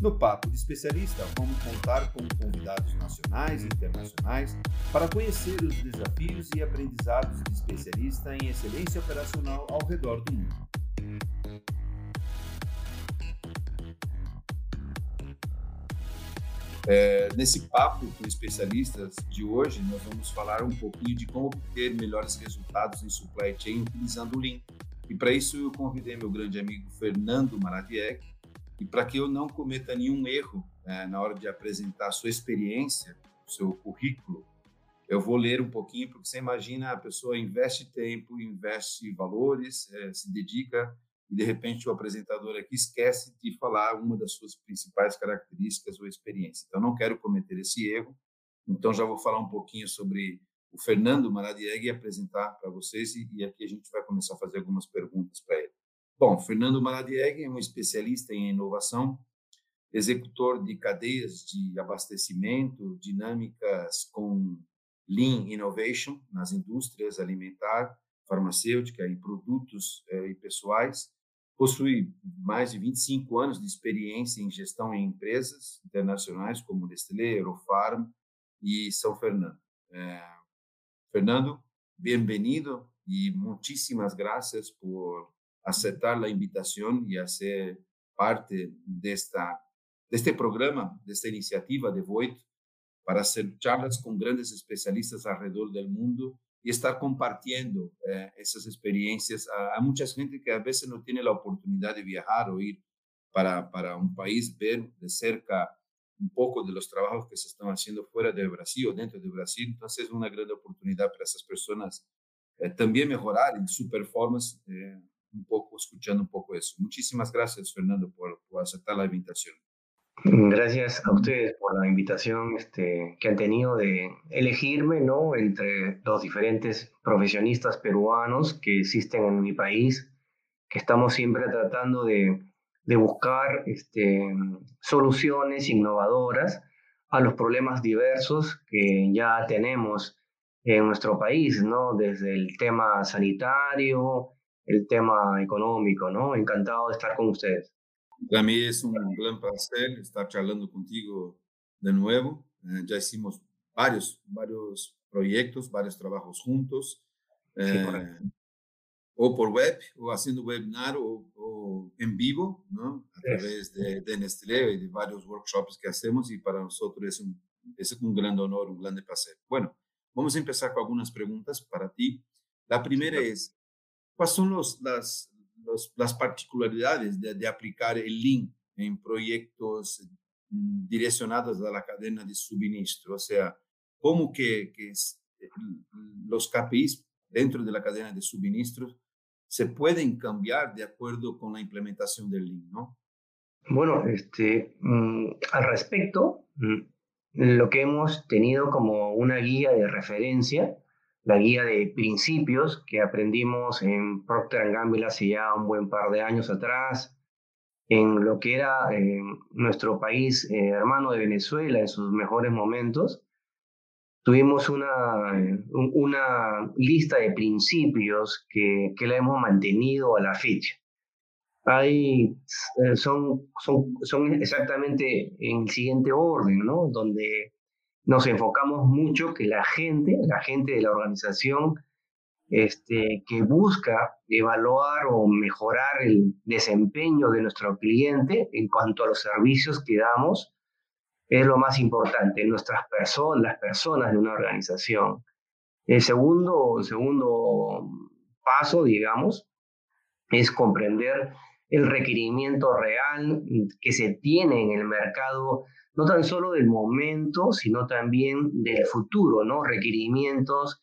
No Papo de Especialista, vamos contar com convidados nacionais e internacionais para conhecer os desafios e aprendizados de especialista em excelência operacional ao redor do mundo. É, nesse papo com especialistas de hoje, nós vamos falar um pouquinho de como ter melhores resultados em supply chain utilizando o Lean. E para isso eu convidei meu grande amigo Fernando Maradiek, e para que eu não cometa nenhum erro né, na hora de apresentar a sua experiência, seu currículo, eu vou ler um pouquinho, porque você imagina a pessoa investe tempo, investe valores, é, se dedica e de repente o apresentador aqui esquece de falar uma das suas principais características ou experiência. Então não quero cometer esse erro. Então já vou falar um pouquinho sobre o Fernando Maradieg e apresentar para vocês e, e aqui a gente vai começar a fazer algumas perguntas para ele. Bom, Fernando Maradieg é um especialista em inovação, executor de cadeias de abastecimento dinâmicas com Lean Innovation nas indústrias alimentar, farmacêutica e produtos eh, e pessoais. Possui mais de 25 anos de experiência em gestão em empresas internacionais como Nestlé, Eurofarm e São Fernando. Eh, Fernando, bem-vindo e muitíssimas graças por aceptar a invitação e a ser parte desta deste programa, desta iniciativa de Voit, para hacer charlas com grandes especialistas alrededor do mundo e estar compartilhando eh, essas experiências a, a, muita gente que a vezes não tem a oportunidade de viajar ou ir para, para um país, ver de cerca um pouco de los trabalhos que se estão fazendo fora do Brasil ou dentro do Brasil. Então, é uma grande oportunidade para essas pessoas eh, também melhorarem sua performance eh, un poco, escuchando un poco eso. Muchísimas gracias, Fernando, por, por aceptar la invitación. Gracias a ustedes por la invitación este, que han tenido de elegirme ¿no? entre los diferentes profesionistas peruanos que existen en mi país, que estamos siempre tratando de, de buscar este, soluciones innovadoras a los problemas diversos que ya tenemos en nuestro país, ¿no? desde el tema sanitario, el tema económico, ¿no? Encantado de estar con ustedes. Para mí es un gran placer estar charlando contigo de nuevo. Eh, ya hicimos varios, varios proyectos, varios trabajos juntos, eh, o por web, o haciendo webinar, o, o en vivo, ¿no? A través de, de, Nestlé y de varios workshops que hacemos, y para nosotros es un, es un gran honor, un gran placer. Bueno, vamos a empezar con algunas preguntas para ti. La primera es, ¿Cuáles son los, las, los, las particularidades de, de, aplicar el Lean en proyectos mm, direccionados a la cadena de suministro? O sea, ¿cómo que, que eh, los KPIs dentro de la cadena de suministro se pueden cambiar de acuerdo con la implementación del Lean, ¿no? Bueno, este, mm, al respecto, mm, lo que hemos tenido como una guía de referencia la guía de principios que aprendimos en Procter Gamble hace ya un buen par de años atrás, en lo que era eh, nuestro país eh, hermano de Venezuela en sus mejores momentos, tuvimos una, eh, una lista de principios que, que la hemos mantenido a la fecha. Hay, son, son, son exactamente en el siguiente orden, ¿no? Donde nos enfocamos mucho que la gente, la gente de la organización, este, que busca evaluar o mejorar el desempeño de nuestro cliente en cuanto a los servicios que damos, es lo más importante, nuestras personas, las personas de una organización. El segundo, segundo paso, digamos, es comprender el requerimiento real que se tiene en el mercado no tan solo del momento, sino también del futuro, ¿no? Requerimientos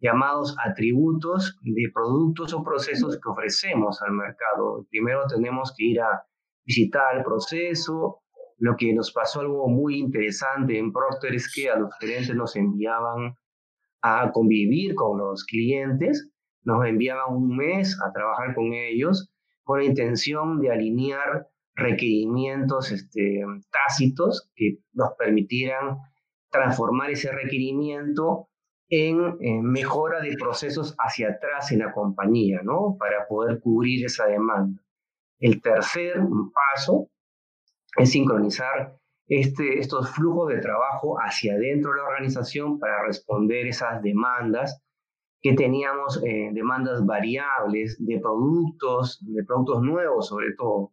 llamados atributos de productos o procesos que ofrecemos al mercado. Primero tenemos que ir a visitar el proceso. Lo que nos pasó algo muy interesante en Procter es que a los gerentes nos enviaban a convivir con los clientes nos enviaban un mes a trabajar con ellos con la intención de alinear requerimientos este, tácitos que nos permitieran transformar ese requerimiento en, mejora de procesos hacia atrás en la compañía, ¿no? Para poder cubrir esa demanda. El tercer paso es sincronizar este, estos flujos de trabajo hacia adentro de la organización para responder esas demandas que teníamos, eh, demandas variables de productos, de productos nuevos sobre todo.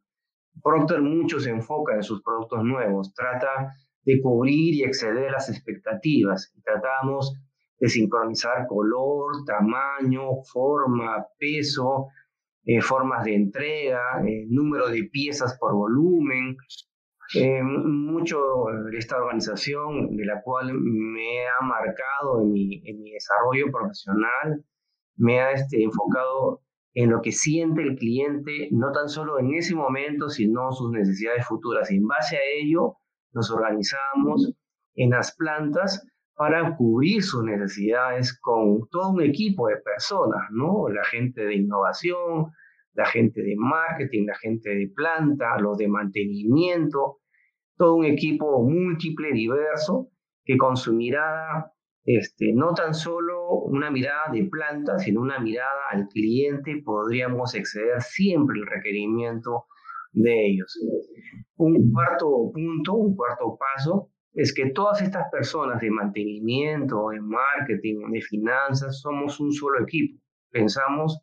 Procter mucho se enfoca en sus productos nuevos, trata de cubrir y exceder las expectativas. Tratamos de sincronizar color, tamaño, forma, peso, eh, formas de entrega, eh, número de piezas por volumen. Eh, mucho de esta organización de la cual me ha marcado en mi, en mi desarrollo profesional, me ha este, enfocado en lo que siente el cliente, no tan solo en ese momento, sino sus necesidades futuras. Y en base a ello, nos organizamos en las plantas para cubrir sus necesidades con todo un equipo de personas, ¿no? La gente de innovación, la gente de marketing, la gente de planta, los de mantenimiento, todo un equipo múltiple, diverso, que con su mirada, este, no tan solo una mirada de planta, sino una mirada al cliente, podríamos exceder siempre el requerimiento de ellos. Un cuarto punto, un cuarto paso, es que todas estas personas de mantenimiento, de marketing, de finanzas, somos un solo equipo. Pensamos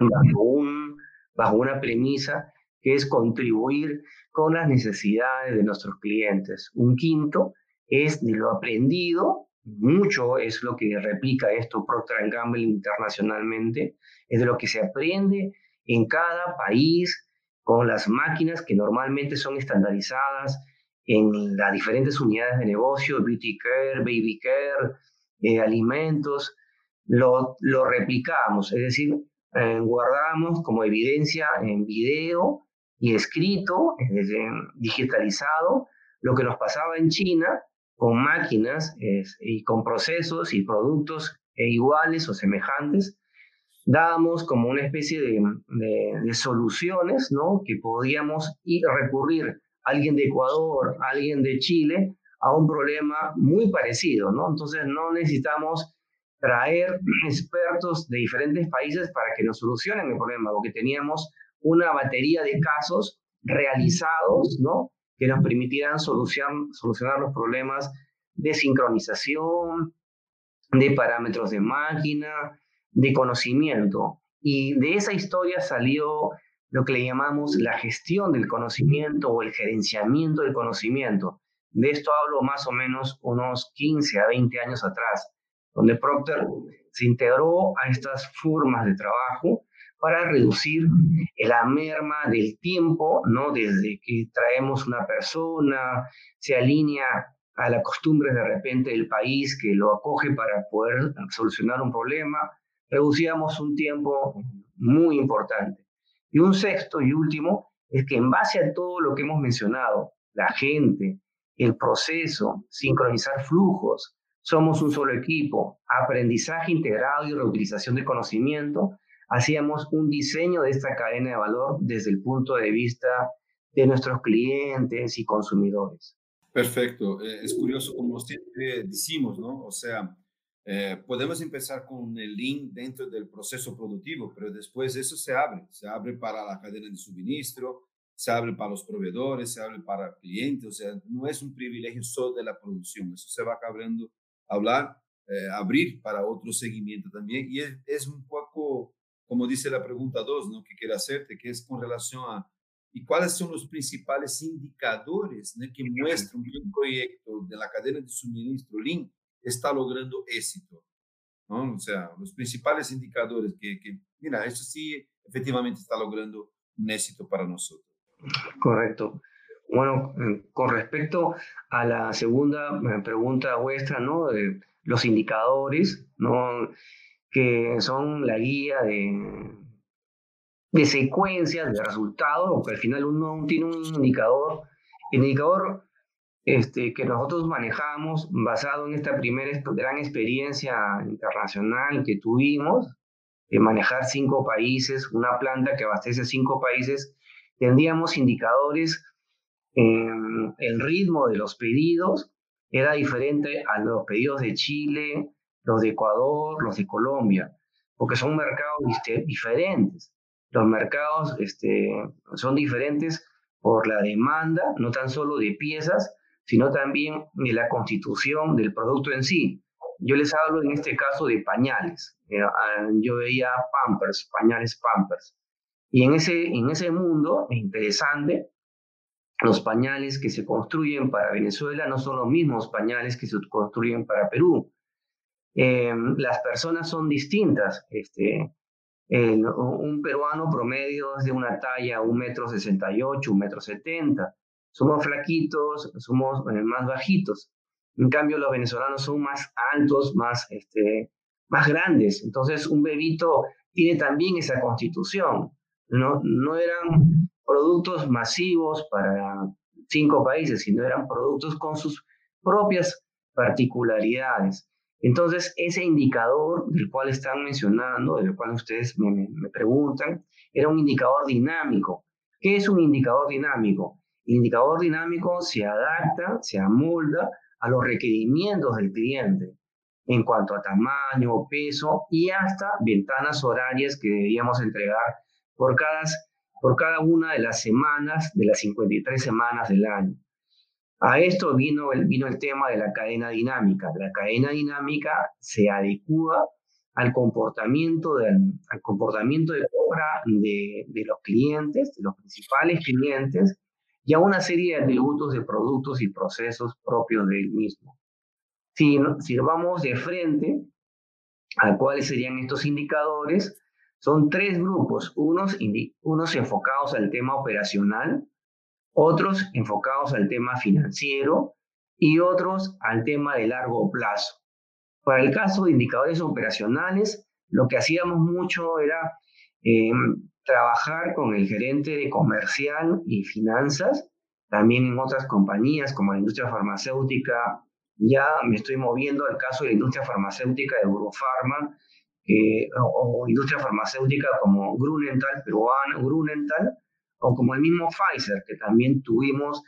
bajo, un, bajo una premisa que es contribuir con las necesidades de nuestros clientes. Un quinto es de lo aprendido, mucho es lo que replica esto Procter Gamble internacionalmente, es de lo que se aprende en cada país, con las máquinas que normalmente son estandarizadas en las diferentes unidades de negocio, beauty care, baby care, eh, alimentos, lo, lo, replicamos, es decir, eh, guardamos como evidencia en video y escrito, digitalizado, lo que nos pasaba en China con máquinas y con procesos y productos iguales o semejantes dábamos como una especie de, de, soluciones, ¿no? Que podíamos ir recurrir a alguien de Ecuador, a alguien de Chile, a un problema muy parecido, ¿no? Entonces no necesitamos traer expertos de diferentes países para que nos solucionen el problema, porque teníamos una batería de casos realizados, ¿no? Que nos solucionar, solucionar los problemas de sincronización, de parámetros de máquina, de conocimiento. Y de esa historia salió lo que le llamamos la gestión del conocimiento o el gerenciamiento del conocimiento. De esto hablo más o menos unos 15 a 20 años atrás, donde Procter se integró a estas formas de trabajo para reducir la merma del tiempo, ¿no? Desde que traemos una persona, se alinea a la costumbre de repente del país que lo acoge para poder solucionar un problema, reducíamos un tiempo muy importante. Y un sexto y último es que en base a todo lo que hemos mencionado, la gente, el proceso, sincronizar flujos, somos un solo equipo, aprendizaje integrado y reutilización de conocimiento, hacíamos un diseño de esta cadena de valor desde el punto de vista de nuestros clientes y consumidores. Perfecto. Eh, es curioso como siempre decimos, ¿no? O sea, eh, podemos empezar con el link dentro del proceso productivo, pero después eso se abre, se abre para la cadena de suministro, se abre para los proveedores, se abre para clientes, o sea, no es un privilegio solo de la producción, eso se va abriendo, hablar, eh, abrir para otro seguimiento también, y es, es, un poco, como dice la pregunta 2, ¿no? que quiero hacerte, que es con relación a, ¿y cuáles son los principales indicadores ¿no? que muestran que un proyecto de la cadena de suministro, link, está logrando éxito. ¿no? O sea, los principales indicadores que, que, mira, eso sí efectivamente está logrando un éxito para nosotros. Correcto. Bueno, con respecto a la segunda eh, pregunta vuestra, ¿no? De los indicadores, ¿no? Que son la guía de, de secuencias de resultados, porque al final uno tiene un indicador. El indicador este, que nosotros manejamos basado en esta primera gran experiencia internacional que tuvimos, manejar cinco países, una planta que abastece cinco países, tendríamos indicadores, el ritmo de los pedidos era diferente a los pedidos de Chile, los de Ecuador, los de Colombia, porque son mercados diferentes. Los mercados este, son diferentes por la demanda, no tan solo de piezas, sino también de la constitución del producto en sí. Yo les hablo en este caso de pañales. Eh, yo veía Pampers, pañales Pampers. Y en ese, en ese mundo interesante, los pañales que se construyen para Venezuela no son los mismos pañales que se construyen para Perú. Eh, las personas son distintas. Este, un peruano promedio es de una talla un metro sesenta y ocho, un metro setenta. Somos flaquitos, somos eh, más bajitos. En cambio, los venezolanos son más altos, más, este, más grandes. Entonces, un bebito tiene también esa constitución. No, no eran productos masivos para cinco países, sino eran productos con sus propias particularidades. Entonces, ese indicador del cual están mencionando, del cual ustedes me, preguntan, era un indicador dinámico. ¿Qué es un indicador dinámico? El indicador dinámico se adapta, se amolda a los requerimientos del cliente en cuanto a tamaño, peso y hasta ventanas horarias que deberíamos entregar por cada una de las semanas, de las 53 semanas del año. A esto vino el, vino el tema de la cadena dinámica. La cadena dinámica se adecua al comportamiento, de, al comportamiento de compra de, de los clientes, de los principales clientes, y a una serie de atributos de productos y procesos propios del mismo. Si, si vamos de frente a cuáles serían estos indicadores, son tres grupos, unos, unos enfocados al tema operacional, otros enfocados al tema financiero y otros al tema de largo plazo. Para el caso de indicadores operacionales, lo que hacíamos mucho era eh, trabajar con el gerente de comercial y finanzas, también en otras compañías como la industria farmacéutica. Ya me estoy moviendo al caso de la industria farmacéutica de Eurofarma, o, industria farmacéutica como Grunenthal, peruana, Grunenthal, o como el mismo Pfizer, que también tuvimos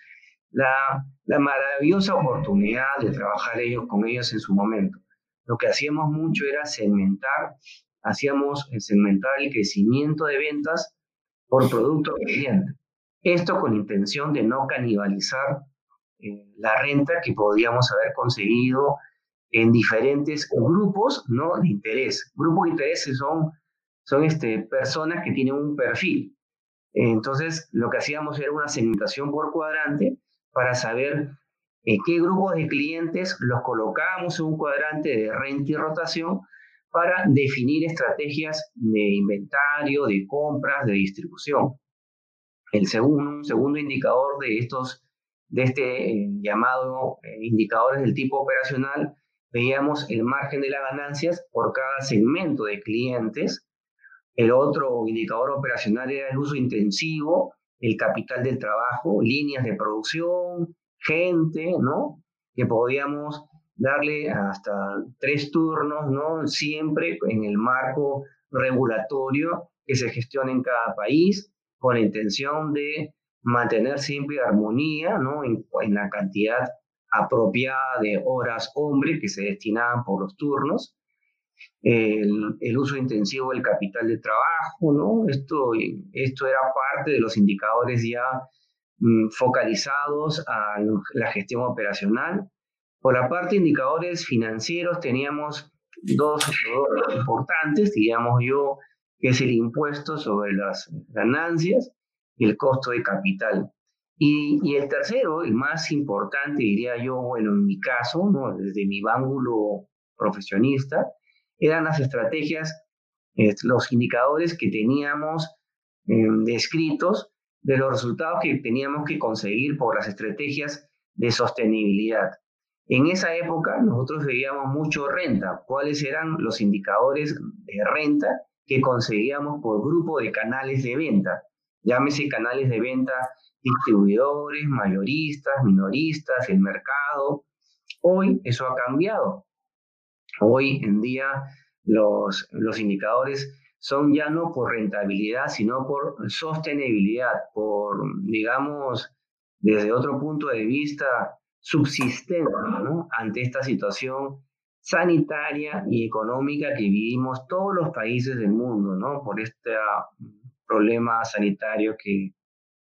la, la maravillosa oportunidad de trabajar ellos, con ellos en su momento. Lo que hacíamos mucho era segmentar, hacíamos segmentar el crecimiento de ventas por producto cliente. Esto con intención de no canibalizar eh, la renta que podíamos haber conseguido en diferentes grupos ¿no? de interés. Grupos de interés son, son este, personas que tienen un perfil. Entonces, lo que hacíamos era una segmentación por cuadrante para saber eh, qué grupos de clientes los colocábamos en un cuadrante de renta y rotación para definir estrategias de inventario, de compras, de distribución. El segundo, un segundo indicador de estos, de este eh, llamado eh, indicadores del tipo operacional, veíamos el margen de las ganancias por cada segmento de clientes el otro indicador operacional era el uso intensivo, el capital del trabajo, líneas de producción, gente, ¿no? Que podíamos darle hasta tres turnos, ¿no? Siempre en el marco regulatorio que se gestiona en cada país, con la intención de mantener siempre armonía, ¿no? En, en la cantidad apropiada de horas hombre que se destinaban por los turnos el, uso intensivo del capital de trabajo, ¿no? Esto, esto era parte de los indicadores ya mm, focalizados a la gestión operacional. Por la parte de indicadores financieros teníamos dos, importantes, digamos yo, que es el impuesto sobre las ganancias y el costo de capital. Y, y, el tercero, el más importante, diría yo, bueno, en mi caso, ¿no? desde mi ángulo profesionista, eran las estrategias, los indicadores que teníamos em, descritos de los resultados que teníamos que conseguir por las estrategias de sostenibilidad. En esa época nosotros veíamos mucho renta, cuáles eran los indicadores de renta que conseguíamos por grupo de canales de venta. Llámese canales de venta distribuidores, mayoristas, minoristas, el mercado. Hoy eso ha cambiado. Hoy en día los, los indicadores son ya no por rentabilidad, sino por sostenibilidad, por, digamos, desde otro punto de vista, subsistencia ¿no? ante esta situación sanitaria y económica que vivimos todos los países del mundo, ¿no? Por este problema sanitario que,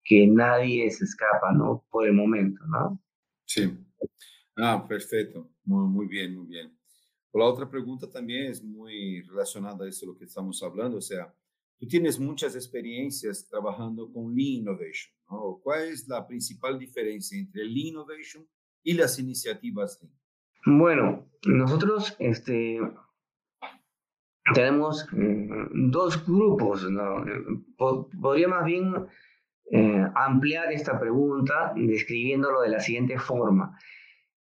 que nadie se escapa, ¿no? Por el momento, ¿no? Sí. Ah, perfecto. Muy, muy bien, muy bien. La otra pregunta también es muy relacionada a eso lo que estamos hablando, o sea, tú tienes muchas experiencias trabajando con Lean Innovation, ¿no? ¿Cuál es la principal diferencia entre Lean Innovation y las iniciativas Lean? Bueno, nosotros este, tenemos mm, dos grupos, ¿no? podría más bien eh, ampliar esta pregunta describiéndolo de la siguiente forma.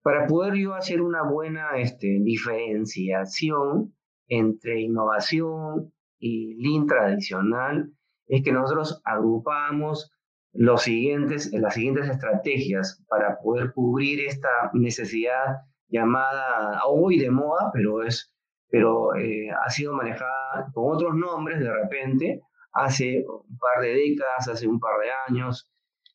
Para poder yo hacer una buena este, diferenciación entre innovación y Lean tradicional, es que nosotros agrupamos los siguientes, las siguientes estrategias para poder cubrir esta necesidad llamada hoy de moda, pero, es, pero eh, ha sido manejada con otros nombres de repente, hace un par de décadas, hace un par de años,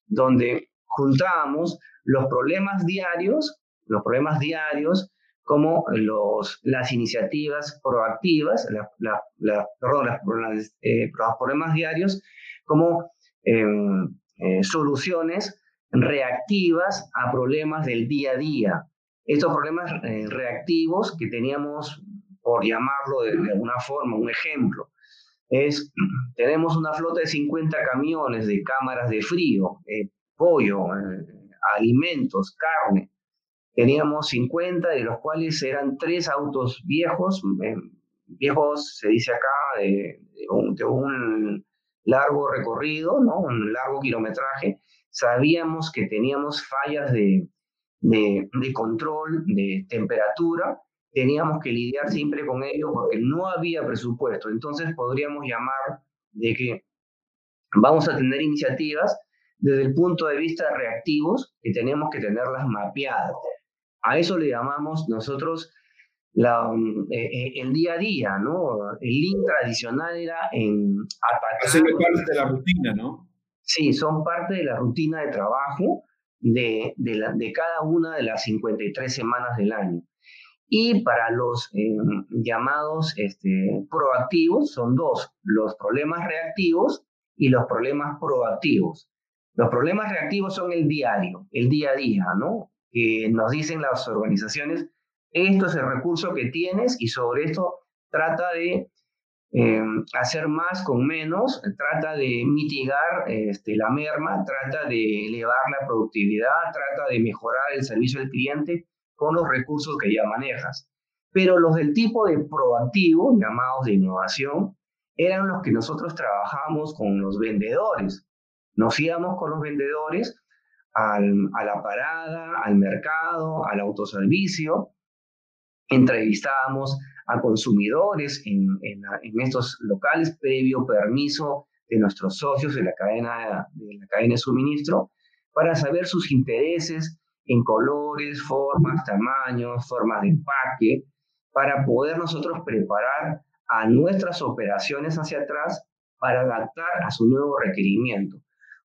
donde juntábamos los problemas diarios los problemas diarios como los, las iniciativas proactivas, la, perdón, eh, los problemas diarios como em, eh, soluciones reactivas a problemas del día a día. Estos problemas eh, reactivos que teníamos, por llamarlo de, alguna forma, un ejemplo, es, tenemos una flota de 50 camiones de cámaras de frío, pollo, alimentos, carne, Teníamos 50, de los cuales eran tres autos viejos, eh, viejos se dice acá, de, un, largo recorrido, ¿no? un largo kilometraje. Sabíamos que teníamos fallas de, de, de control, de temperatura, teníamos que lidiar siempre con ello porque no había presupuesto. Entonces podríamos llamar de que vamos a tener iniciativas desde el punto de vista reactivos que tenemos que tenerlas mapeadas. A eso le llamamos nosotros la, mm, eh, eh, el día a día, ¿no? El link tradicional era en atacar. Hacen parte de la rutina, ¿no? Sí, son parte de la rutina de trabajo de, de, la, de cada una de las 53 semanas del año. Y para los eh, llamados este, proactivos son dos, los problemas reactivos y los problemas proactivos. Los problemas reactivos son el diario, el día a día, ¿no? Que nos dicen las organizaciones, esto es el recurso que tienes y sobre esto trata de em, hacer más con menos, trata de mitigar este, la merma, trata de elevar la productividad, trata de mejorar el servicio al cliente con los recursos que ya manejas. Pero los del tipo de proactivo, llamados de innovación, eran los que nosotros trabajamos con los vendedores. Nos íbamos con los vendedores a la parada, al mercado, al autoservicio. Entrevistábamos a consumidores en, estos locales previo permiso de nuestros socios de la, cadena, de la cadena de suministro para saber sus intereses en colores, formas, tamaños, formas de empaque, para poder nosotros preparar a nuestras operaciones hacia atrás para adaptar a su nuevo requerimiento.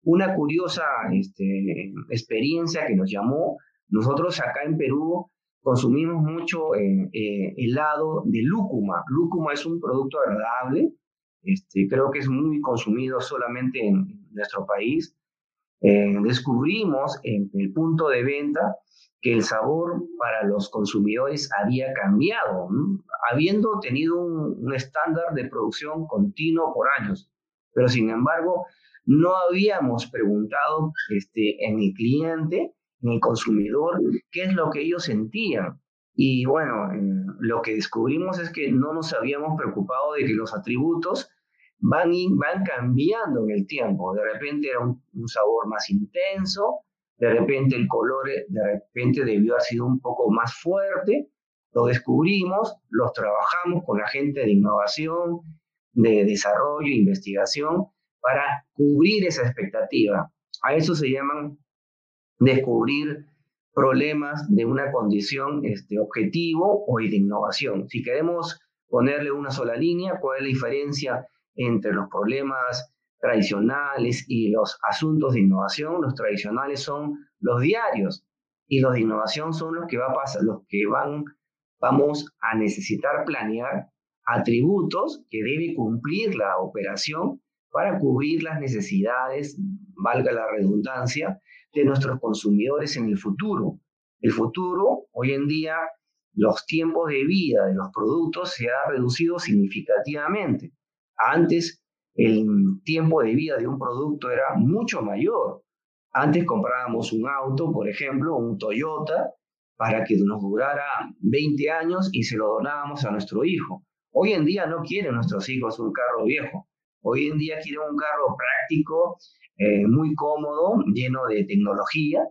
Una curiosa este, experiencia que nos llamó, nosotros acá en Perú consumimos mucho eh, eh, helado de lúcuma. Lúcuma es un producto agradable, este, creo que es muy consumido solamente en nuestro país. Eh, descubrimos en el punto de venta que el sabor para los consumidores había cambiado, habiendo tenido un, un estándar de producción continuo por años. Pero sin embargo, no habíamos preguntado este, en el cliente, en el consumidor, qué es lo que ellos sentían. Y bueno, lo que descubrimos es que no nos habíamos preocupado de que los atributos van, van cambiando en el tiempo. De repente era un, un sabor más intenso, de repente el color de repente debió haber sido un poco más fuerte. Lo descubrimos, los trabajamos con la gente de innovación, de desarrollo, investigación, para cubrir esa expectativa. A eso se llaman descubrir problemas de una condición este, objetivo o de innovación. Si queremos ponerle una sola línea, ¿cuál es la diferencia entre los problemas tradicionales y los asuntos de innovación, los tradicionales son los diarios y los de innovación son los que, va a pasar, los que van, vamos a necesitar planear atributos que debe cumplir la operación para cubrir las necesidades, valga la redundancia, de nuestros consumidores en el futuro. El futuro, hoy en día, los tiempos de vida de los productos se ha reducido significativamente. Antes, el tiempo de vida de un producto era mucho mayor. Antes comprábamos un auto, por ejemplo, un Toyota, para que nos durara 20 años y se lo donábamos a nuestro hijo. Hoy en día no quieren nuestros hijos un carro viejo. Hoy en día quieren un carro práctico, eh, muy cómodo, lleno de tecnología.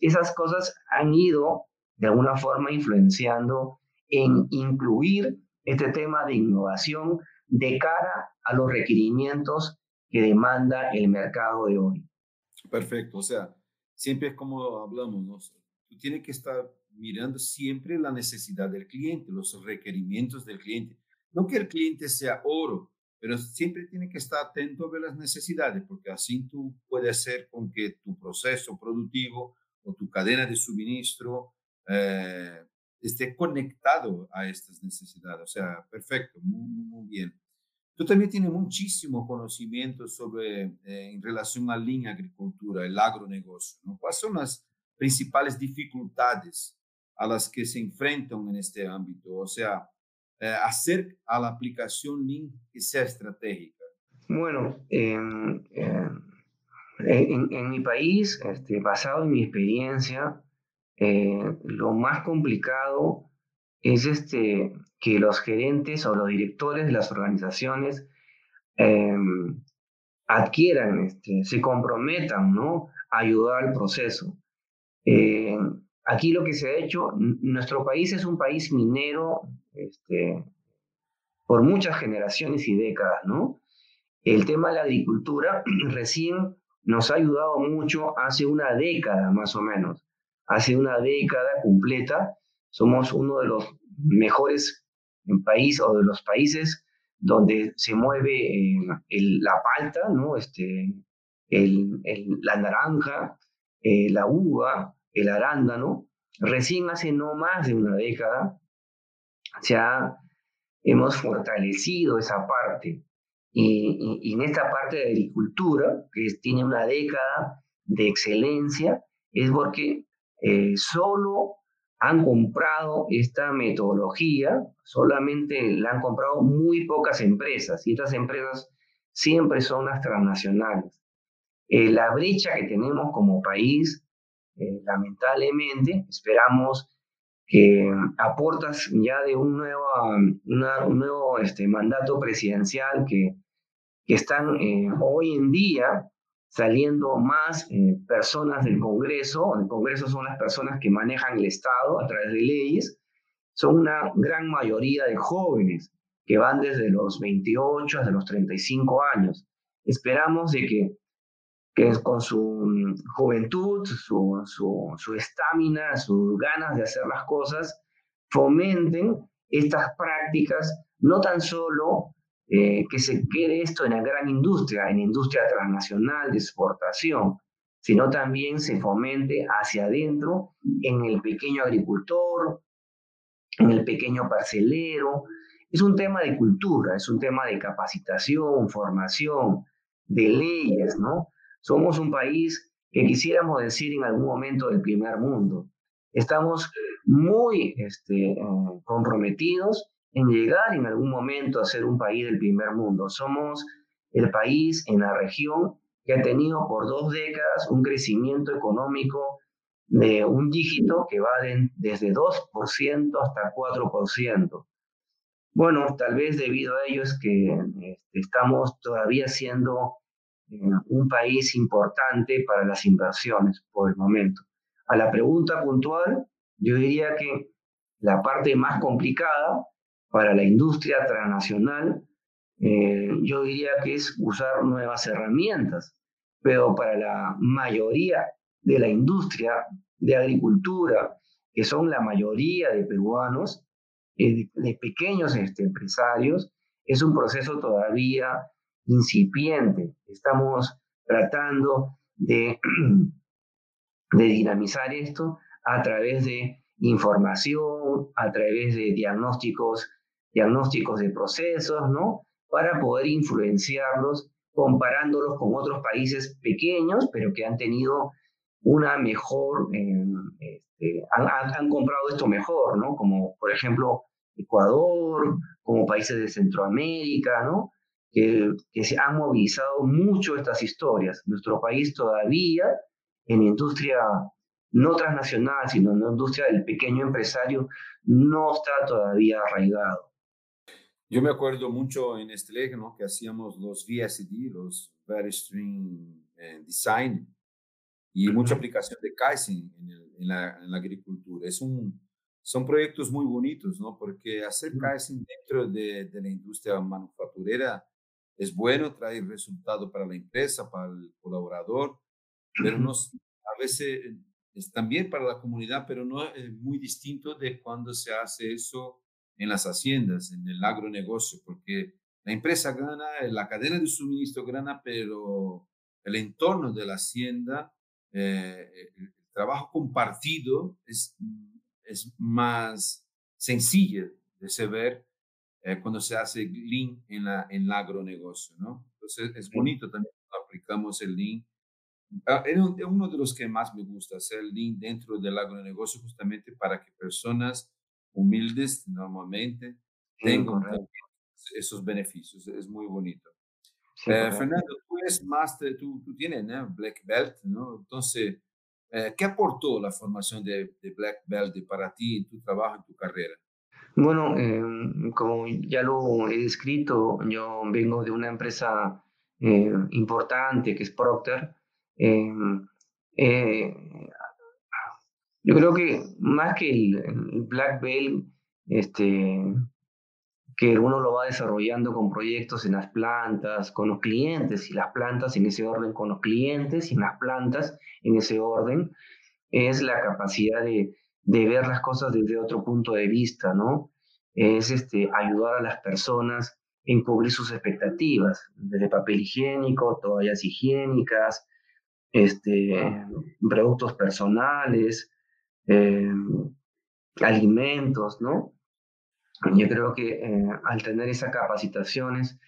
esas cosas han ido de alguna forma influenciando en incluir este tema de innovación de cara a los requerimientos que demanda el mercado de hoy. Perfecto, o sea, siempre es como hablamos, ¿no? tú tienes que estar mirando siempre la necesidad del cliente, los requerimientos del cliente. No que el cliente sea oro, pero siempre tiene que estar atento a las necesidades, porque así tú puedes hacer con que tu proceso productivo o tu cadena de suministro eh, esté conectado a estas necesidades. O sea, perfecto, muy, muy bien. Tú también tienes muchísimo conocimiento sobre, eh, en relación a la agricultura, el agronegocio. ¿no? ¿Cuáles son las principales dificultades a las que se enfrentan en este ámbito? O sea, eh, hacer a la aplicación Lean que sea estratégica. Bueno, en, en, mi país, este, basado en mi experiencia, eh, lo más complicado es este, que los gerentes o los directores de las organizaciones em, adquieran, este, se comprometan ¿no? a ayudar al proceso. Eh, aquí lo que se ha hecho, nuestro país es un país minero este, por muchas generaciones y décadas, ¿no? El tema de la agricultura recién nos ha ayudado mucho hace una década más o menos. Hace una década completa somos uno de los mejores en país o de los países donde se mueve eh, la palta, ¿no? este, el, la naranja, eh, la uva, el arándano. Recién hace no más de una década ya hemos fortalecido esa parte. Y, en esta parte de agricultura, que tiene una década de excelencia, es porque eh, solo han comprado esta metodología, solamente la han comprado muy pocas empresas y estas empresas siempre son las transnacionales. Eh, la brecha que tenemos como país, eh, lamentablemente, esperamos que aportas ya de un nuevo, un nuevo este, mandato presidencial que, que están eh, hoy en día saliendo más eh, personas del Congreso. El Congreso son las personas que manejan el Estado a través de leyes. Son una gran mayoría de jóvenes que van desde los 28 hasta los 35 años. Esperamos de que, que con su juventud, su estamina, su, sus ganas de hacer las cosas, fomenten estas prácticas no tan solo eh, que se quede esto en la gran industria, en industria transnacional de exportación, sino también se fomente hacia adentro en el pequeño agricultor, en el pequeño parcelero. Es un tema de cultura, es un tema de capacitación, formación, de leyes, ¿no? Somos un país que quisiéramos decir en algún momento del primer mundo. Estamos muy este, eh, comprometidos en llegar en algún momento a ser un país del primer mundo. Somos el país en la región que ha tenido por dos décadas un crecimiento económico de un dígito que va desde 2% hasta 4%. Bueno, tal vez debido a ello es que este, estamos todavía siendo un país importante para las inversiones por el momento. A la pregunta puntual, yo diría que la parte más complicada para la industria transnacional, eh, yo diría que es usar nuevas herramientas, pero para la mayoría de la industria de agricultura, que son la mayoría de peruanos, eh, de, pequeños este, empresarios, es un proceso todavía incipiente. Estamos tratando de, dinamizar esto a través de información, a través de diagnósticos, diagnósticos de procesos, ¿no? Para poder influenciarlos comparándolos con otros países pequeños, pero que han tenido una mejor, em, este, han, comprado esto mejor, ¿no? Como por ejemplo Ecuador, como países de Centroamérica, ¿no? Que, que se han movilizado mucho estas historias. Nuestro país todavía en industria no transnacional, sino en la industria del pequeño empresario, no está todavía arraigado. Yo me acuerdo mucho en este ¿no? que hacíamos los VSD, los Very Stream eh, Design, y mucha aplicación de Kaizen en, la, agricultura. Es un, son proyectos muy bonitos, ¿no? Porque hacer Kaizen dentro de, de, la industria manufacturera es bueno, trae resultado para la empresa, para el colaborador, pero no, a veces es también para la comunidad, pero no es muy distinto de cuando se hace eso en las haciendas, en el agronegocio, porque la empresa gana, la cadena de suministro gana, pero el entorno de la hacienda, eh, el trabajo compartido es, es más sencillo de se ver eh, cuando se hace Lean en, la, en el agronegocio, ¿no? Entonces es bonito también cuando aplicamos el Lean Ah, es uno de los que más me gusta, hacer link dentro del agronegocio justamente para que personas humildes normalmente tengan esos beneficios. Es muy bonito. Eh, Fernando, tú eres máster, tú, tú tienes Black Belt, ¿no? Entonces, eh, ¿qué aportó la formación de, de, Black Belt para ti en tu trabajo, en tu carrera? Bueno, em, como ya lo he descrito, yo vengo de una empresa eh, importante que es Procter, Em, eh, yo creo que más que el, Black Belt, este, que uno lo va desarrollando con proyectos en las plantas, con los clientes, y las plantas en ese orden con los clientes y en las plantas en ese orden, es la capacidad de, de ver las cosas desde otro punto de vista, ¿no? Es este, ayudar a las personas en cubrir sus expectativas, desde papel higiénico, toallas higiénicas, este, productos personales, eh, alimentos, ¿no? Yo creo que eh, al tener esas capacitaciones,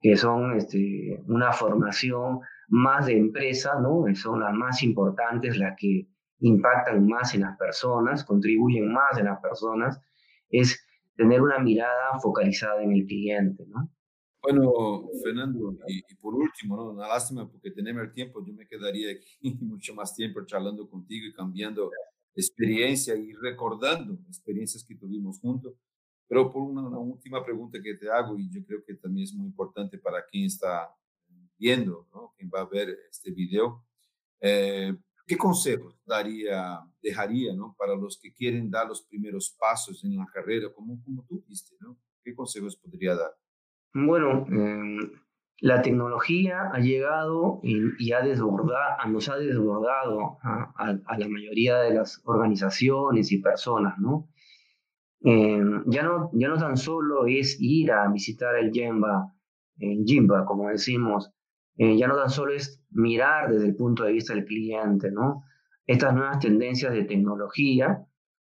que son este, una formación más de empresa, ¿no? Son las más importantes, las que impactan más en las personas, contribuyen más en las personas, es tener una mirada focalizada en el cliente, ¿no? Bueno, Fernando, y, por último, ¿no? una lástima porque tenemos el tiempo, yo me quedaría aquí mucho más tiempo charlando contigo y cambiando experiencia y recordando experiencias que tuvimos juntos. Pero por una, última pregunta que te hago, y yo creo que también es muy importante para quien está viendo, ¿no? quien va a ver este video, eh, ¿qué consejos daría, dejaría ¿no? para los que quieren dar los primeros pasos en la carrera, como, como tú viste? ¿no? ¿Qué consejos podría dar? Bueno, em, la tecnología ha llegado y, ha desbordado, nos ha desbordado a, la mayoría de las organizaciones y personas, ¿no? Em, ya ¿no? Ya no tan solo es ir a visitar el Jimba, el Jimba, como decimos, eh, ya no tan solo es mirar desde el punto de vista del cliente, ¿no? Estas nuevas tendencias de tecnología,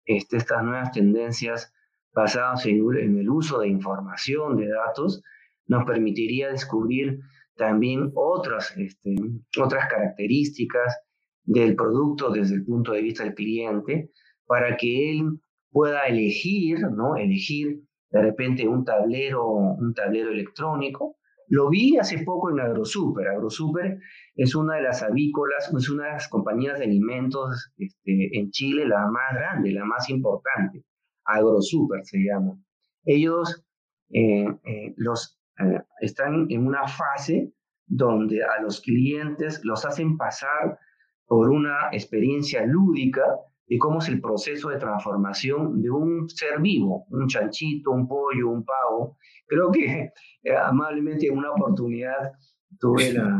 este, estas nuevas tendencias basadas en, en el uso de información, de datos, nos permitiría descubrir también otras, este, otras características del producto desde el punto de vista del cliente para que él pueda elegir, ¿no? Elegir de repente un tablero, un tablero electrónico. Lo vi hace poco en AgroSuper. AgroSuper es una de las avícolas, es una de las compañías de alimentos este, en Chile, la más grande, la más importante. AgroSuper se llama. Ellos eh, eh, los eh, están en una fase donde a los clientes los hacen pasar por una experiencia lúdica de cómo es el proceso de transformación de un ser vivo, un chanchito, un pollo, un pavo. Creo que eh, amablemente en una oportunidad tuve la,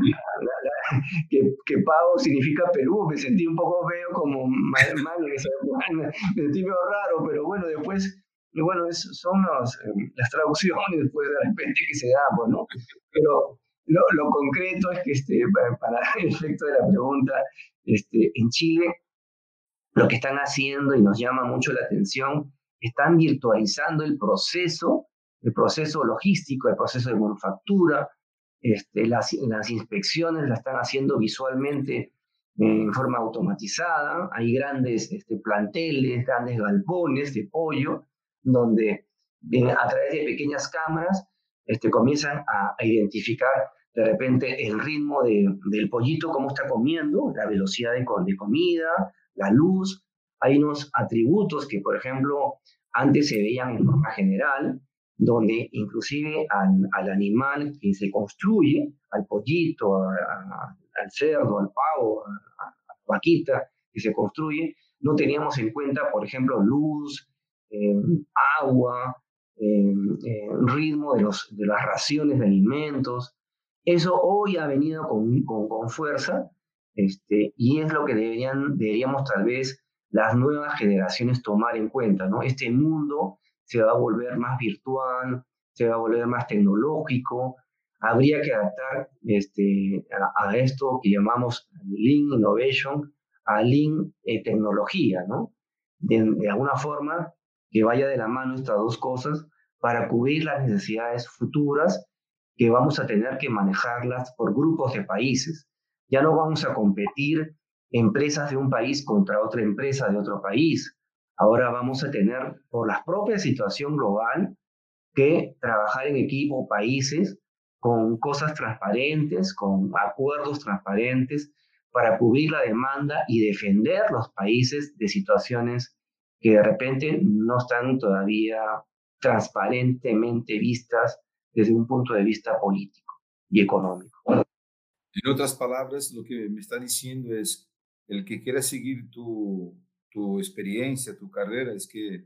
que, que, pavo significa Perú, me sentí un poco feo como mal, mal me sentí medio raro, pero bueno, después y bueno, es, son em, las traducciones después de repente que se dan, pues, ¿no? Pero lo, lo, concreto es que, este, para el efecto de la pregunta, este, en Chile lo que están haciendo y nos llama mucho la atención, están virtualizando el proceso, el proceso logístico, el proceso de manufactura, este, las, inspecciones las están haciendo visualmente en forma automatizada, hay grandes este, planteles, grandes galpones de pollo, donde a través de pequeñas cámaras este, comienzan a, identificar de repente el ritmo del pollito, cómo está comiendo, la velocidad de, de comida, la luz. Hay unos atributos que, por ejemplo, antes se veían en forma general, donde inclusive al, animal que se construye, al pollito, al cerdo, al pavo, a, la vaquita que se construye, no teníamos en cuenta, por ejemplo, luz, em, agua, em, em, ritmo de, los, de las raciones de alimentos. Eso hoy ha venido con, con fuerza este, y es lo que deberían, deberíamos tal vez las nuevas generaciones tomar en cuenta, ¿no? Este mundo se va a volver más virtual, se va a volver más tecnológico. Habría que adaptar este, a, esto que llamamos Lean Innovation a Lean eh, Tecnología, ¿no? De, alguna forma que vaya de la mano estas dos cosas para cubrir las necesidades futuras que vamos a tener que manejarlas por grupos de países. Ya no vamos a competir empresas de un país contra otra empresa de otro país. Ahora vamos a tener, por la propia situación global, que trabajar en equipo, países, con cosas transparentes, con acuerdos transparentes, para cubrir la demanda y defender los países de situaciones que de repente no están todavía transparentemente vistas desde un punto de vista político y económico. En otras palabras, lo que me está diciendo es, el que quiera seguir tu, tu experiencia, tu carrera, es que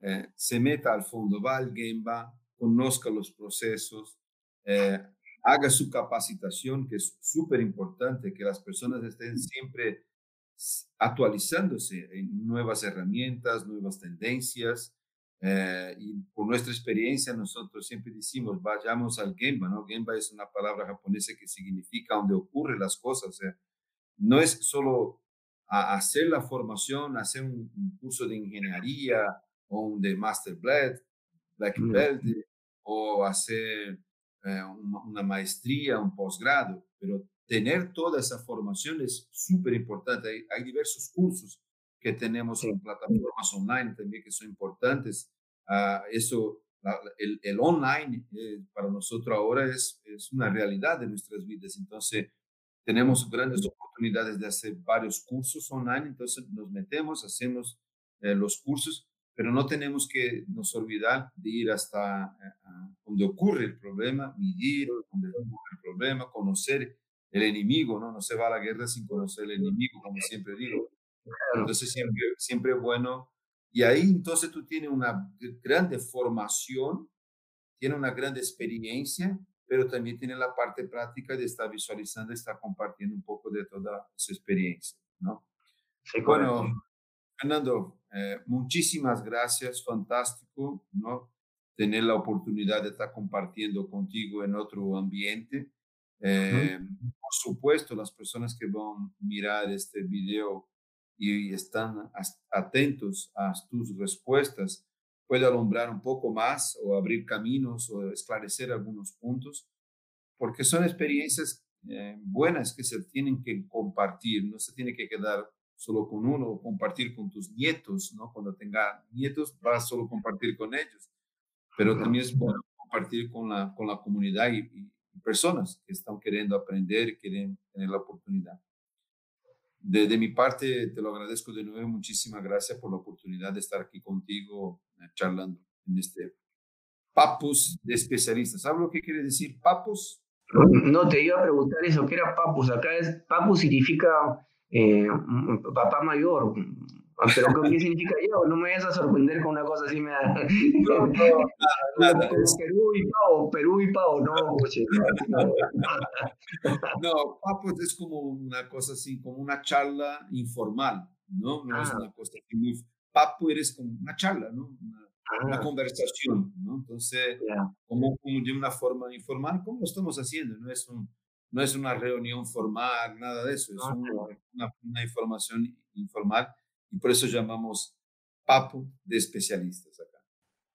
eh, se meta al fondo, va al Gemba, conozca los procesos, eh, haga su capacitación, que es súper importante, que las personas estén siempre actualizándose en nuevas herramientas, nuevas tendencias. Eh, y por nuestra experiencia, nosotros siempre decimos, vayamos al Gemba, ¿no? Gemba es una palabra japonesa que significa donde ocurren las cosas. no es solo a hacer la formación, hacer un, curso de ingeniería o un de Master Black, Black Belt, o hacer eh, una, maestría, un posgrado, pero tener toda esa formación es súper importante. Hay, diversos cursos que tenemos en plataformas online también que son importantes. Uh, eso, el, el, online eh, para nosotros ahora es, es una realidad de nuestras vidas. Entonces, tenemos grandes oportunidades de hacer varios cursos online, entonces nos metemos, hacemos eh, los cursos, pero no tenemos que nos olvidar de ir hasta eh, donde ocurre el problema, medir donde ocurre el problema, conocer el enemigo, ¿no? No se va a la guerra sin conocer el enemigo, como siempre digo. Entonces siempre, siempre bueno. Y ahí entonces tú tienes una grande formación, tienes una gran experiencia pero también tiene la parte práctica de estar visualizando, estar compartiendo un poco de toda su experiencia, ¿no? bueno, Fernando, eh, muchísimas gracias, fantástico, ¿no? Tener la oportunidad de estar compartiendo contigo en otro ambiente. Eh, por supuesto, las personas que van a mirar este video y están atentos a tus respuestas, puede alumbrar un poco más o abrir caminos o esclarecer algunos puntos, porque son experiencias eh, buenas que se tienen que compartir, no se tiene que quedar solo con uno o compartir con tus nietos, ¿no? Cuando tenga nietos, vas solo compartir con ellos, pero también es bueno compartir con la, con la comunidad y, y personas que están queriendo aprender y quieren tener la oportunidad. De, de, mi parte, te lo agradezco de nuevo. Muchísimas gracias por la oportunidad de estar aquí contigo eh, charlando en este papus de especialistas. ¿Sabes lo que quiere decir papus? No, te iba a preguntar eso, ¿qué era papus? Acá es, papus significa eh, papá mayor, pero ¿qué significa yo? No me vayas a sorprender con una cosa así. Me da... no, no, Perú y pavo, Perú y pavo, no, no. no, papus es como una cosa así, como una charla informal, ¿no? No es ah. una cosa así muy... Papu eres como una charla, ¿no? una conversación, ¿no? Entonces, como, como, de una forma informal, como lo estamos haciendo, no es, un, no es una reunión formal, nada de eso, es una, una, información informal y por eso llamamos Papo de Especialistas acá.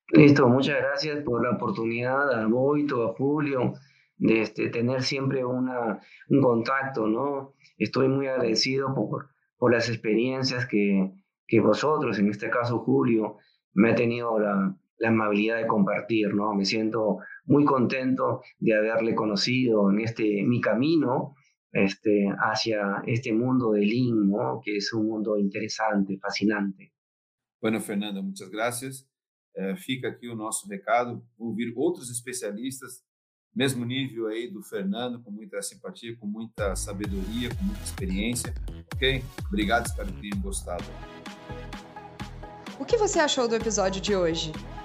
Listo, muchas gracias por la oportunidad a Boito, a Julio, de este, tener siempre una, un contacto, ¿no? Estoy muy agradecido por, por las experiencias que, que vosotros, en este caso Julio, me ha tenido la, la, amabilidad de compartir, ¿no? Me siento muy contento de haberle conocido en este mi camino este, hacia este mundo de Lean, ¿no? Que es un mundo interesante, fascinante. Bueno, Fernando, muchas gracias. Eh, fica aqui o nosso recado. Vão vir outros especialistas, mesmo nível aí do Fernando, com muita simpatia, com muita sabedoria, com muita experiência. Ok? Obrigado, espero que tenham gostado. O que você achou do episódio de hoje?